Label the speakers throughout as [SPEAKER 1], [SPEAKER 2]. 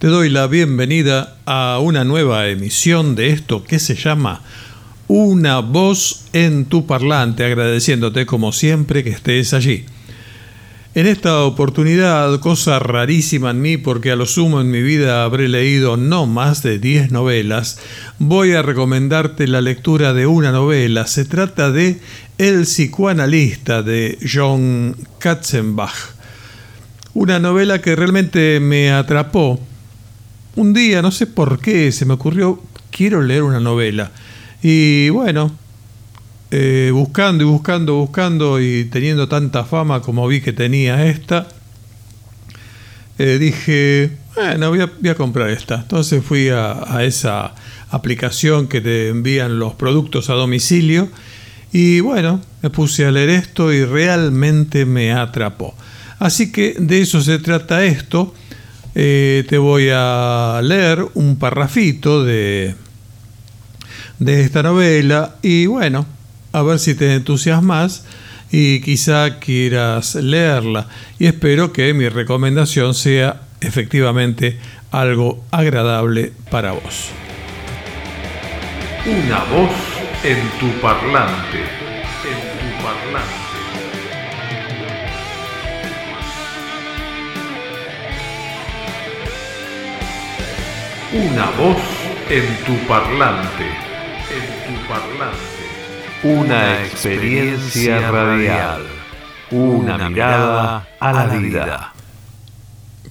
[SPEAKER 1] Te doy la bienvenida a una nueva emisión de esto que se llama Una voz en tu parlante, agradeciéndote como siempre que estés allí. En esta oportunidad, cosa rarísima en mí porque a lo sumo en mi vida habré leído no más de 10 novelas, voy a recomendarte la lectura de una novela. Se trata de El psicoanalista de John Katzenbach. Una novela que realmente me atrapó un día, no sé por qué, se me ocurrió, quiero leer una novela. Y bueno, eh, buscando y buscando, buscando y teniendo tanta fama como vi que tenía esta, eh, dije, bueno, voy a, comprar esta. Entonces fui a, a, esa aplicación que te envían los productos a domicilio y bueno, me puse a leer esto y realmente me atrapó. Así que de eso se trata esto. Eh, te voy a leer un parrafito de, de esta novela y bueno, a ver si te entusiasmas y quizá quieras leerla. Y espero que mi recomendación sea efectivamente algo agradable para vos.
[SPEAKER 2] Una voz en tu parlante. Una voz en tu parlante. En tu parlante. Una experiencia radial. Una mirada a la vida.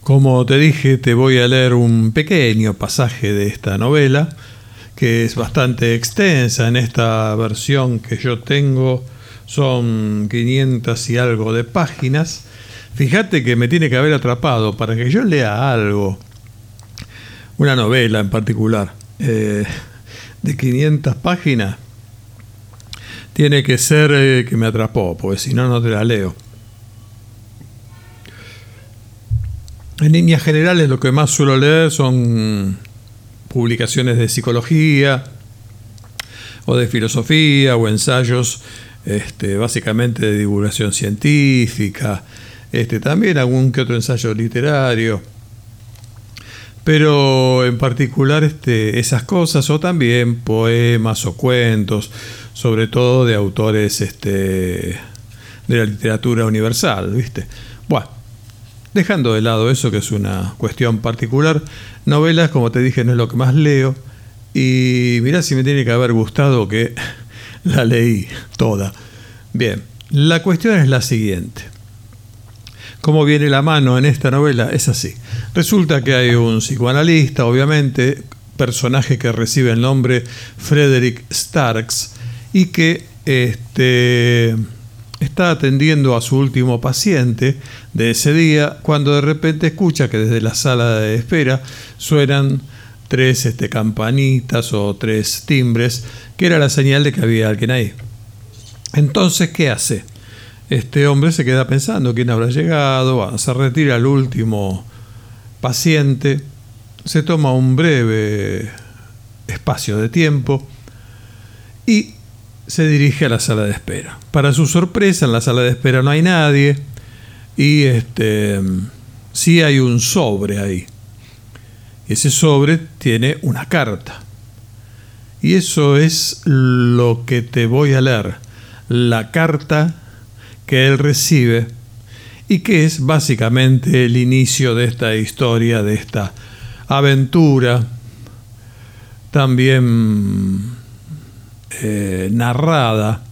[SPEAKER 1] Como te dije, te voy a leer un pequeño pasaje de esta novela, que es bastante extensa en esta versión que yo tengo. Son 500 y algo de páginas. Fíjate que me tiene que haber atrapado para que yo lea algo una novela en particular, eh, de 500 páginas, tiene que ser eh, que me atrapó, porque si no, no te la leo. En líneas generales, lo que más suelo leer son publicaciones de psicología o de filosofía o ensayos este, básicamente de divulgación científica, este, también algún que otro ensayo literario pero en particular este, esas cosas o también poemas o cuentos, sobre todo de autores este, de la literatura universal, ¿viste? Bueno, dejando de lado eso que es una cuestión particular, novelas, como te dije, no es lo que más leo, y mirá si me tiene que haber gustado que la leí toda. Bien, la cuestión es la siguiente. ¿Cómo viene la mano en esta novela? Es así. Resulta que hay un psicoanalista, obviamente, personaje que recibe el nombre Frederick Starks y que este, está atendiendo a su último paciente de ese día cuando de repente escucha que desde la sala de espera suenan tres este, campanitas o tres timbres, que era la señal de que había alguien ahí. Entonces, ¿qué hace? Este hombre se queda pensando quién habrá llegado, se retira al último paciente, se toma un breve espacio de tiempo y se dirige a la sala de espera. Para su sorpresa, en la sala de espera no hay nadie y este sí hay un sobre ahí. Ese sobre tiene una carta. Y eso es lo que te voy a leer. La carta que él recibe y que es básicamente el inicio de esta historia, de esta aventura, también eh, narrada,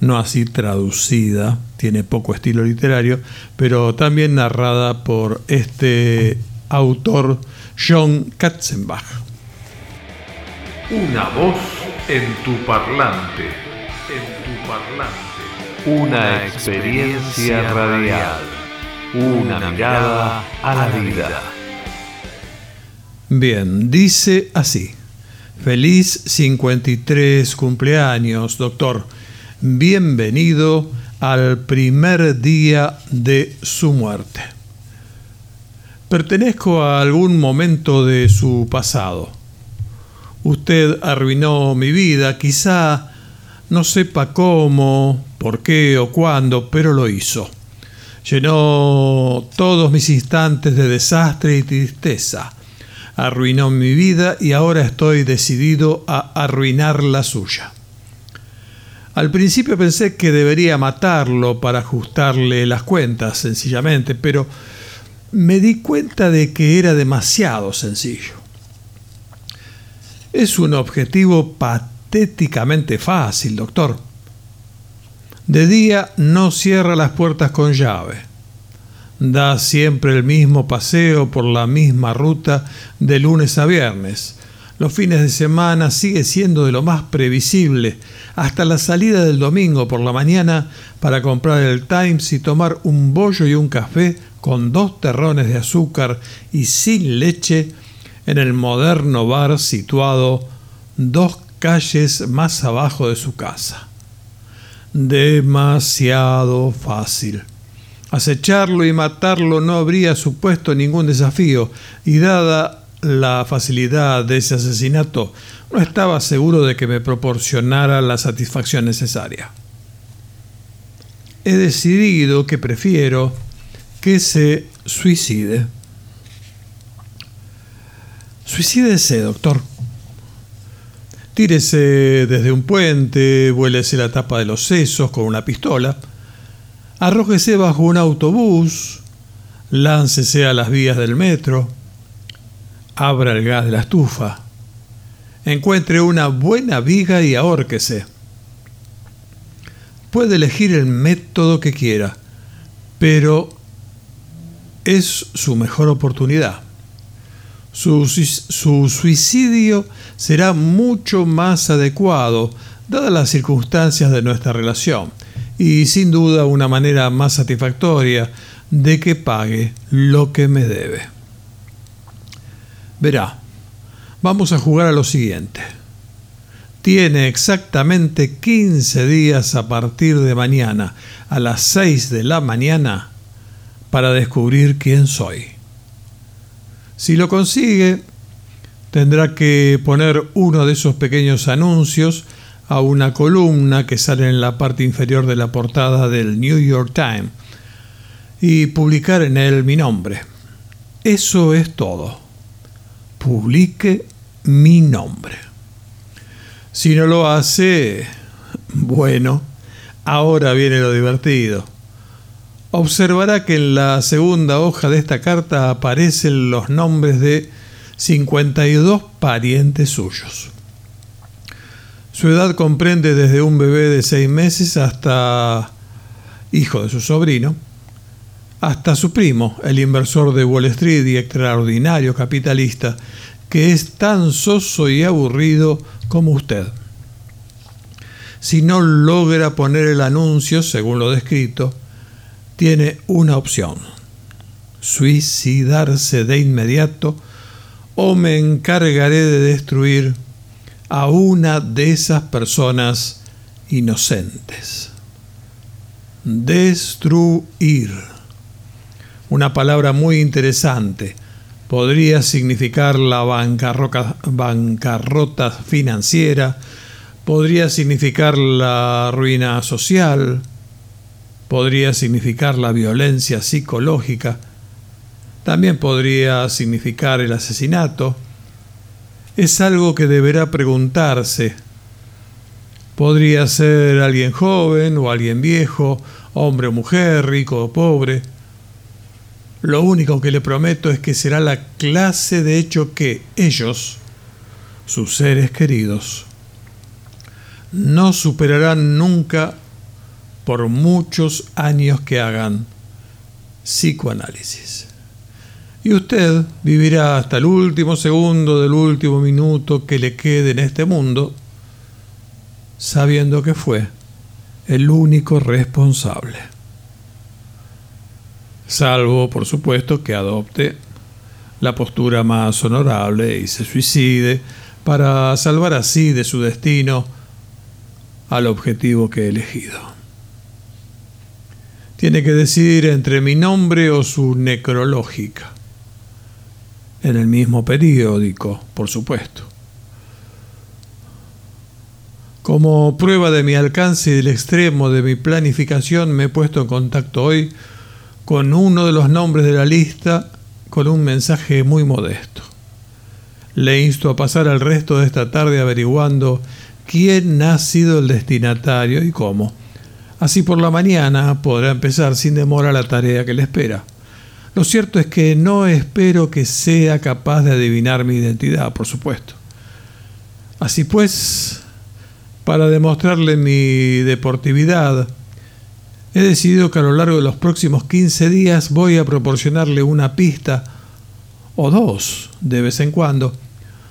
[SPEAKER 1] no así traducida, tiene poco estilo literario, pero también narrada por este autor John Katzenbach.
[SPEAKER 2] Una voz en tu en tu parlante. Una experiencia radial. Una mirada a la vida.
[SPEAKER 1] Bien, dice así. Feliz 53 cumpleaños, doctor. Bienvenido al primer día de su muerte. Pertenezco a algún momento de su pasado. Usted arruinó mi vida, quizá no sepa cómo, por qué o cuándo, pero lo hizo. Llenó todos mis instantes de desastre y tristeza. arruinó mi vida y ahora estoy decidido a arruinar la suya. Al principio pensé que debería matarlo para ajustarle las cuentas, sencillamente, pero me di cuenta de que era demasiado sencillo. Es un objetivo patéticamente fácil, doctor. De día no cierra las puertas con llave. Da siempre el mismo paseo por la misma ruta de lunes a viernes. Los fines de semana sigue siendo de lo más previsible, hasta la salida del domingo por la mañana para comprar el Times y tomar un bollo y un café con dos terrones de azúcar y sin leche en el moderno bar situado dos calles más abajo de su casa. Demasiado fácil. Acecharlo y matarlo no habría supuesto ningún desafío, y dada la facilidad de ese asesinato, no estaba seguro de que me proporcionara la satisfacción necesaria. He decidido que prefiero que se suicide. Suicídese, doctor. Tírese desde un puente, vuélese la tapa de los sesos con una pistola, arrójese bajo un autobús, láncese a las vías del metro, abra el gas de la estufa, encuentre una buena viga y ahórquese. Puede elegir el método que quiera, pero es su mejor oportunidad. Su, su, suicidio será mucho más adecuado, dadas las circunstancias de nuestra relación, y sin duda una manera más satisfactoria de que pague lo que me debe. Verá, vamos a jugar a lo siguiente. Tiene exactamente 15 días a partir de mañana, a las 6 de la mañana, para descubrir quién soy. Si lo consigue, tendrá que poner uno de esos pequeños anuncios a una columna que sale en la parte inferior de la portada del New York Times y publicar en él mi nombre. Eso es todo. Publique mi nombre. Si no lo hace, bueno, ahora viene lo divertido observará que en la segunda hoja de esta carta aparecen los nombres de 52 parientes suyos. Su edad comprende desde un bebé de seis meses hasta hijo de su sobrino, hasta su primo, el inversor de Wall Street y extraordinario capitalista, que es tan soso y aburrido como usted. Si no logra poner el anuncio, según lo descrito, tiene una opción, suicidarse de inmediato o me encargaré de destruir a una de esas personas inocentes. Destruir. Una palabra muy interesante. Podría significar la bancarrota, financiera, podría significar la ruina social, podría significar la violencia psicológica, también podría significar el asesinato. Es algo que deberá preguntarse. Podría ser alguien joven o alguien viejo, hombre o mujer, rico o pobre. Lo único que le prometo es que será la clase de hecho que ellos, sus seres queridos, no superarán nunca por muchos años que hagan psicoanálisis. Y usted vivirá hasta el último segundo del último minuto que le quede en este mundo, sabiendo que fue el único responsable. Salvo, por supuesto, que adopte la postura más honorable y se suicide para salvar así de su destino al objetivo que he elegido. Tiene que decidir entre mi nombre o su necrológica. En el mismo periódico, por supuesto. Como prueba de mi alcance y del extremo de mi planificación, me he puesto en contacto hoy con uno de los nombres de la lista con un mensaje muy modesto. le insto a pasar el resto de esta tarde averiguando quién ha sido el destinatario y cómo. Así por la mañana podrá empezar sin demora la tarea que le espera. Lo cierto es que no espero que sea capaz de adivinar mi identidad, por supuesto. Así pues, para demostrarle mi deportividad, he decidido que a lo largo de los próximos 15 días voy a proporcionarle una pista o dos de vez en cuando,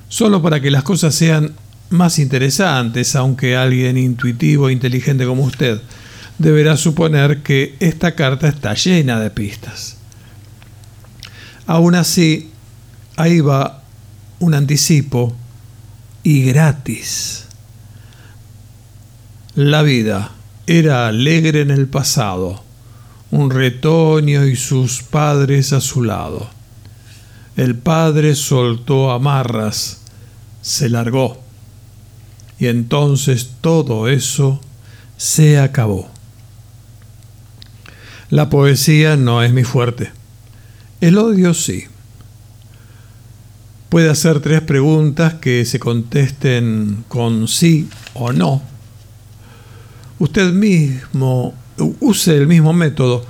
[SPEAKER 1] solo para que las cosas sean más interesantes, aunque alguien intuitivo e inteligente como usted deberá suponer que esta carta está llena de pistas. Aún así, ahí va un anticipo y gratis. La vida era alegre en el pasado, un retoño y sus padres a su lado. El padre soltó amarras, se largó, y entonces todo eso se acabó. La poesía no es mi fuerte. El odio sí. Puede hacer tres preguntas que se contesten con sí o no. Usted mismo use el mismo método,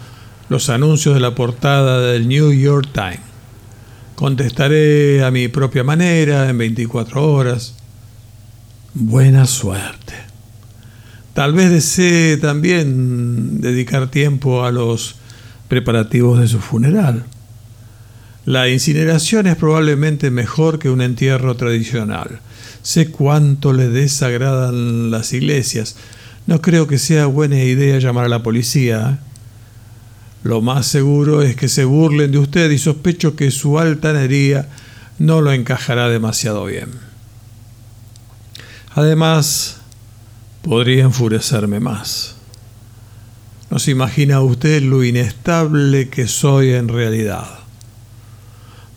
[SPEAKER 1] los anuncios de la portada del New York Times. Contestaré a mi propia manera en 24 horas. Buena suerte. Tal vez desee también dedicar tiempo a los preparativos de su funeral. La incineración es probablemente mejor que un entierro tradicional. Sé cuánto le desagradan las iglesias. No creo que sea buena idea llamar a la policía. Lo más seguro es que se burlen de usted y sospecho que su altanería no lo encajará demasiado bien. Además, podría enfurecerme más. No se imagina usted lo inestable que soy en realidad.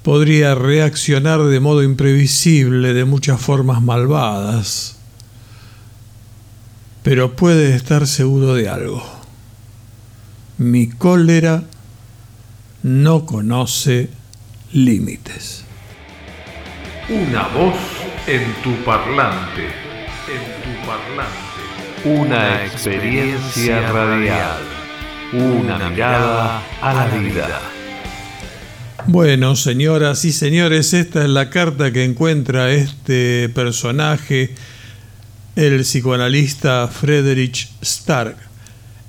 [SPEAKER 1] Podría reaccionar de modo imprevisible de muchas formas malvadas, pero puede estar seguro de algo. Mi cólera no conoce límites.
[SPEAKER 2] Una voz en tu parlante, en tu parlante. Una experiencia radial. Una mirada a la vida.
[SPEAKER 1] Bueno, señoras y señores, esta es la carta que encuentra este personaje, el psicoanalista Friedrich Stark,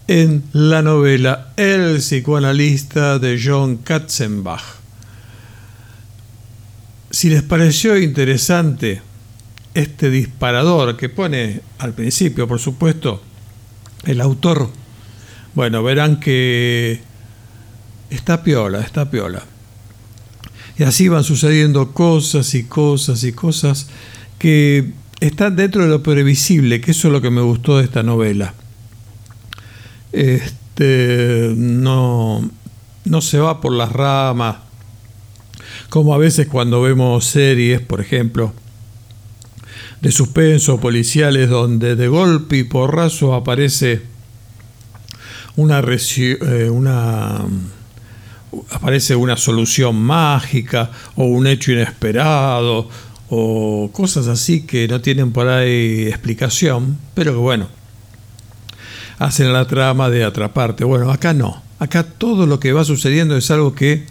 [SPEAKER 1] en la novela El psicoanalista de John Katzenbach. Si les pareció interesante este disparador que pone al principio, por supuesto, el autor, bueno, verán que está piola, está piola. Y así van sucediendo cosas y cosas y cosas que están dentro de lo previsible, que eso es lo que me gustó de esta novela. Este, no, no se va por las ramas, como a veces cuando vemos series, por ejemplo, de suspenso policiales donde de golpe y porrazo aparece una, eh, una aparece una solución mágica o un hecho inesperado o cosas así que no tienen por ahí explicación, pero que bueno, hacen la trama de atraparte. Bueno, acá no. Acá todo lo que va sucediendo es algo que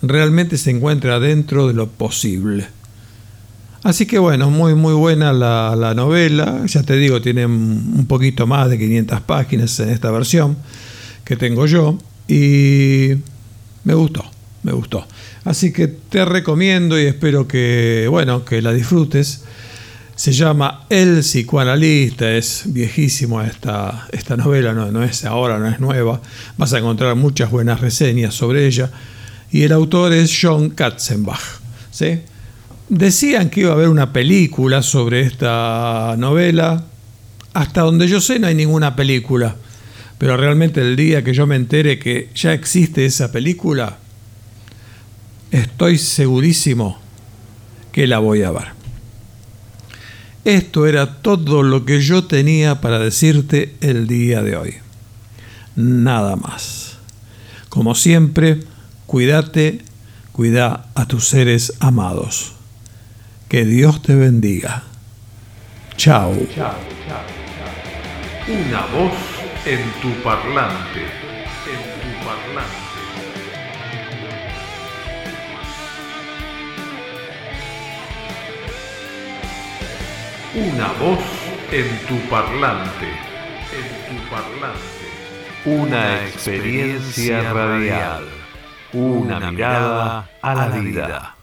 [SPEAKER 1] realmente se encuentra dentro de lo posible. Así que bueno, muy muy buena la, novela. Ya te digo, tiene un poquito más de 500 páginas en esta versión que tengo yo. Y me gustó, me gustó. Así que te recomiendo y espero que, bueno, que la disfrutes. Se llama El psicoanalista, es viejísimo esta, esta novela, no, no es ahora, no es nueva. Vas a encontrar muchas buenas reseñas sobre ella. Y el autor es John Katzenbach. ¿sí? Decían que iba a haber una película sobre esta novela. Hasta donde yo sé no hay ninguna película. Pero realmente el día que yo me entere que ya existe esa película, estoy segurísimo que la voy a ver. Esto era todo lo que yo tenía para decirte el día de hoy. Nada más. Como siempre, cuídate, cuida a tus seres amados Que Dios te bendiga. Chao.
[SPEAKER 2] Una voz en tu parlante. En tu parlante. Una voz en tu parlante. En tu parlante. Una experiencia radial. Una mirada a la vida.